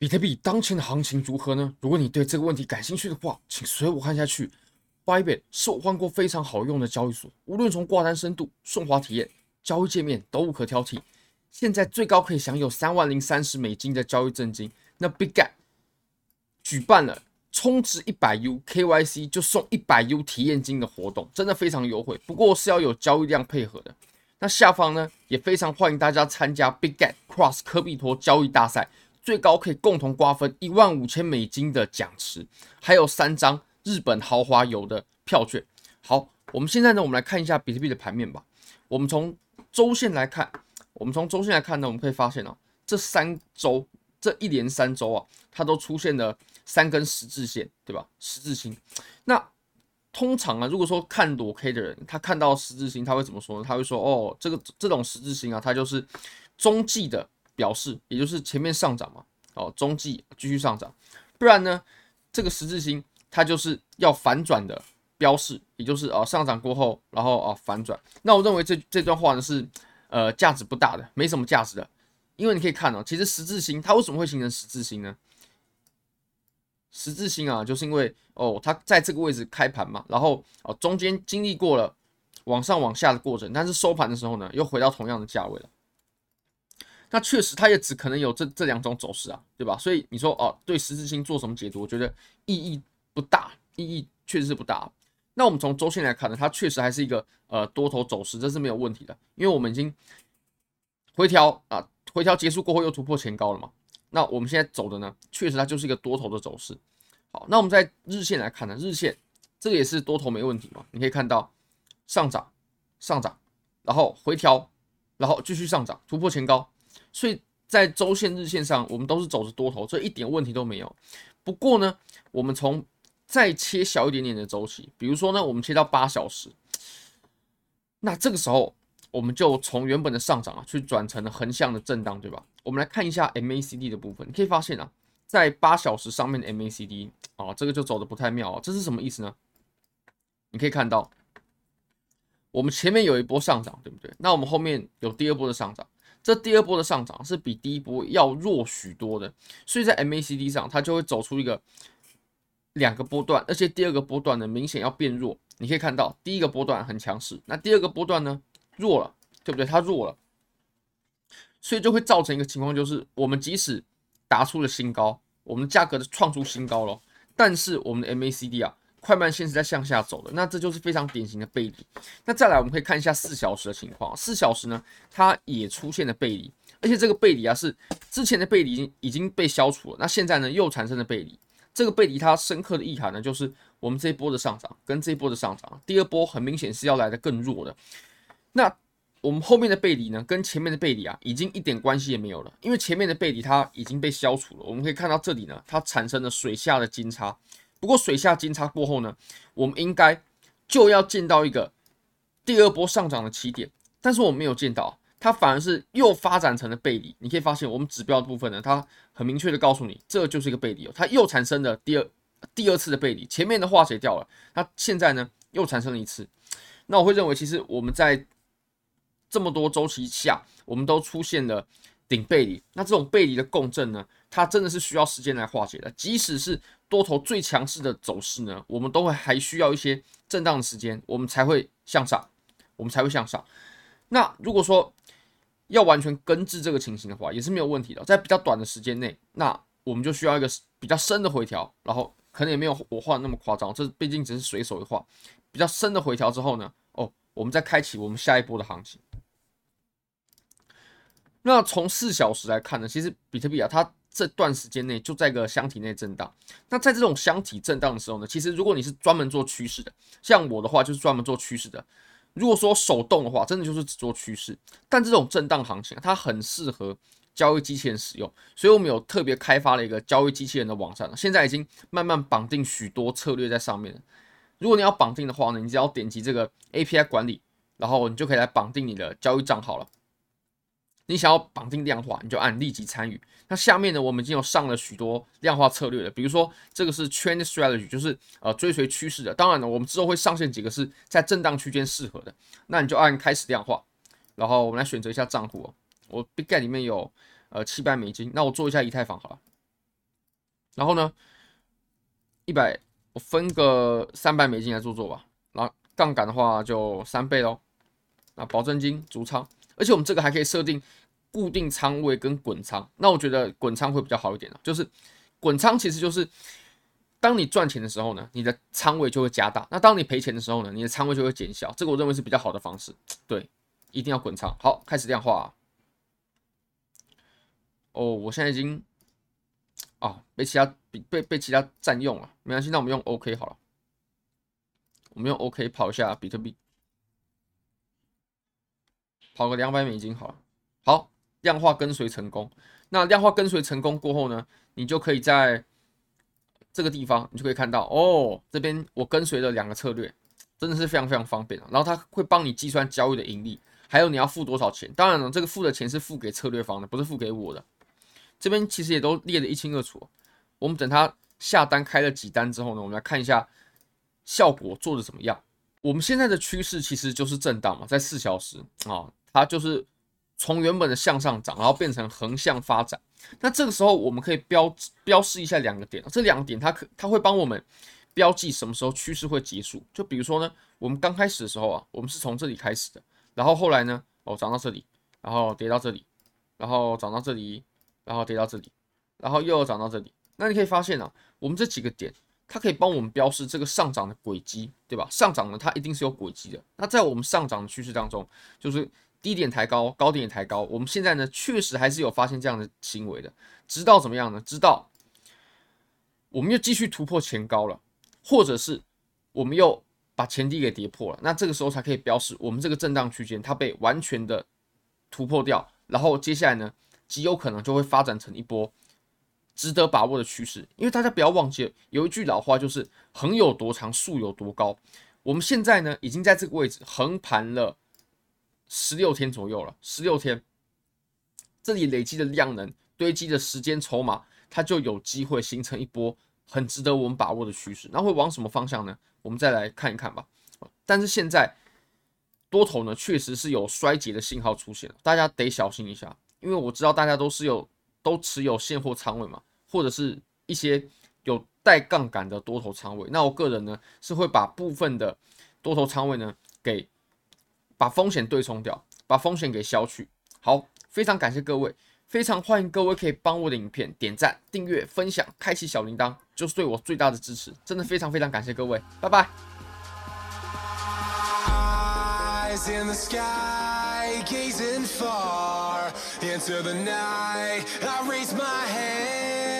比特币当前的行情如何呢？如果你对这个问题感兴趣的话，请随我看下去。Bybit 是我换过非常好用的交易所，无论从挂单深度、顺滑体验、交易界面都无可挑剔。现在最高可以享有三万零三十美金的交易赠金。那 BigGet 举办了充值一百 U KYC 就送一百 U 体验金的活动，真的非常优惠。不过是要有交易量配合的。那下方呢也非常欢迎大家参加 BigGet Cross 科比托交易大赛。最高可以共同瓜分一万五千美金的奖池，还有三张日本豪华游的票券。好，我们现在呢，我们来看一下比特币的盘面吧。我们从周线来看，我们从周线来看呢，我们可以发现啊，这三周这一连三周啊，它都出现了三根十字线，对吧？十字星。那通常啊，如果说看裸 K 的人，他看到十字星，他会怎么说呢？他会说，哦，这个这种十字星啊，它就是中继的。表示，也就是前面上涨嘛，哦，中继继续上涨，不然呢，这个十字星它就是要反转的标示，也就是啊上涨过后，然后啊反转。那我认为这这段话呢是呃价值不大的，没什么价值的，因为你可以看哦，其实十字星它为什么会形成十字星呢？十字星啊，就是因为哦它在这个位置开盘嘛，然后哦中间经历过了往上往下的过程，但是收盘的时候呢又回到同样的价位了。那确实，它也只可能有这这两种走势啊，对吧？所以你说哦，对十字星做什么解读？我觉得意义不大，意义确实是不大。那我们从周线来看呢，它确实还是一个呃多头走势，这是没有问题的，因为我们已经回调啊，回调结束过后又突破前高了嘛。那我们现在走的呢，确实它就是一个多头的走势。好，那我们在日线来看呢，日线这个也是多头没问题嘛。你可以看到上涨，上涨，然后回调，然后继续上涨，突破前高。所以在周线、日线上，我们都是走着多头，这一点问题都没有。不过呢，我们从再切小一点点的周期，比如说呢，我们切到八小时，那这个时候我们就从原本的上涨啊，去转成了横向的震荡，对吧？我们来看一下 MACD 的部分，你可以发现啊，在八小时上面的 MACD 啊，这个就走的不太妙啊，这是什么意思呢？你可以看到，我们前面有一波上涨，对不对？那我们后面有第二波的上涨。这第二波的上涨是比第一波要弱许多的，所以在 MACD 上它就会走出一个两个波段，而且第二个波段呢明显要变弱。你可以看到第一个波段很强势，那第二个波段呢弱了，对不对？它弱了，所以就会造成一个情况，就是我们即使达出了新高，我们价格的创出新高了，但是我们的 MACD 啊。快慢线是在向下走的，那这就是非常典型的背离。那再来，我们可以看一下四小时的情况。四小时呢，它也出现了背离，而且这个背离啊是之前的背离已经已经被消除了，那现在呢又产生了背离。这个背离它深刻的意涵呢，就是我们这一波的上涨跟这一波的上涨，第二波很明显是要来的更弱的。那我们后面的背离呢，跟前面的背离啊，已经一点关系也没有了，因为前面的背离它已经被消除了。我们可以看到这里呢，它产生了水下的金叉。不过水下金叉过后呢，我们应该就要见到一个第二波上涨的起点，但是我们没有见到，它反而是又发展成了背离。你可以发现，我们指标的部分呢，它很明确的告诉你，这就是一个背离哦，它又产生了第二第二次的背离，前面的化解掉了，它现在呢又产生了一次。那我会认为，其实我们在这么多周期下，我们都出现了顶背离，那这种背离的共振呢，它真的是需要时间来化解的，即使是。多头最强势的走势呢，我们都会还需要一些震荡的时间，我们才会向上，我们才会向上。那如果说要完全根治这个情形的话，也是没有问题的。在比较短的时间内，那我们就需要一个比较深的回调，然后可能也没有我画的那么夸张，这毕竟只是随手一画。比较深的回调之后呢，哦，我们再开启我们下一波的行情。那从四小时来看呢，其实比特币啊，它。这段时间内就在个箱体内震荡。那在这种箱体震荡的时候呢，其实如果你是专门做趋势的，像我的话就是专门做趋势的。如果说手动的话，真的就是只做趋势。但这种震荡行情，它很适合交易机器人使用，所以我们有特别开发了一个交易机器人的网站，现在已经慢慢绑定许多策略在上面了。如果你要绑定的话呢，你只要点击这个 API 管理，然后你就可以来绑定你的交易账号了。你想要绑定量化，你就按立即参与。那下面呢，我们已经有上了许多量化策略了，比如说这个是 Trend Strategy，就是呃追随趋势的。当然了，我们之后会上线几个是在震荡区间适合的。那你就按开始量化，然后我们来选择一下账户哦。我 bigget 里面有呃七百美金，那我做一下以太坊好了。然后呢，一百我分个三百美金来做做吧。然后杠杆的话就三倍喽。啊，保证金逐仓，而且我们这个还可以设定固定仓位跟滚仓。那我觉得滚仓会比较好一点，就是滚仓其实就是当你赚钱的时候呢，你的仓位就会加大；那当你赔钱的时候呢，你的仓位就会减小。这个我认为是比较好的方式。对，一定要滚仓。好，开始量化啊。哦，我现在已经啊被其他被被被其他占用了，没关系，那我们用 OK 好了。我们用 OK 跑一下比特币。跑个两百美金好了，好，量化跟随成功。那量化跟随成功过后呢，你就可以在这个地方，你就可以看到哦，这边我跟随了两个策略，真的是非常非常方便。然后它会帮你计算交易的盈利，还有你要付多少钱。当然了，这个付的钱是付给策略方的，不是付给我的。这边其实也都列得一清二楚。我们等它下单开了几单之后呢，我们来看一下效果做得怎么样。我们现在的趋势其实就是震荡嘛，在四小时啊。它就是从原本的向上涨，然后变成横向发展。那这个时候我们可以标标示一下两个点，这两个点它可它会帮我们标记什么时候趋势会结束。就比如说呢，我们刚开始的时候啊，我们是从这里开始的，然后后来呢，哦涨到这里，然后跌到这里，然后涨到这里，然后跌到这里，然后又涨到这里。那你可以发现啊，我们这几个点。它可以帮我们标示这个上涨的轨迹，对吧？上涨呢，它一定是有轨迹的。那在我们上涨的趋势当中，就是低点抬高，高点也抬高。我们现在呢，确实还是有发现这样的行为的。直到怎么样呢？直到我们又继续突破前高了，或者是我们又把前低给跌破了，那这个时候才可以标示我们这个震荡区间它被完全的突破掉。然后接下来呢，极有可能就会发展成一波。值得把握的趋势，因为大家不要忘记，有一句老话就是“横有多长，竖有多高”。我们现在呢，已经在这个位置横盘了十六天左右了，十六天，这里累积的量能、堆积的时间筹码，它就有机会形成一波很值得我们把握的趋势。那会往什么方向呢？我们再来看一看吧。但是现在多头呢，确实是有衰竭的信号出现，大家得小心一下，因为我知道大家都是有都持有现货仓位嘛。或者是一些有带杠杆的多头仓位，那我个人呢是会把部分的多头仓位呢给把风险对冲掉把风险给消去。好非常感谢各位非常欢迎各位可以帮我的影片点赞订阅分享开启小铃铛就是对我最大的支持真的非常非常感谢各位拜拜。Eyes in the sky gazing far into the night i raise my hand.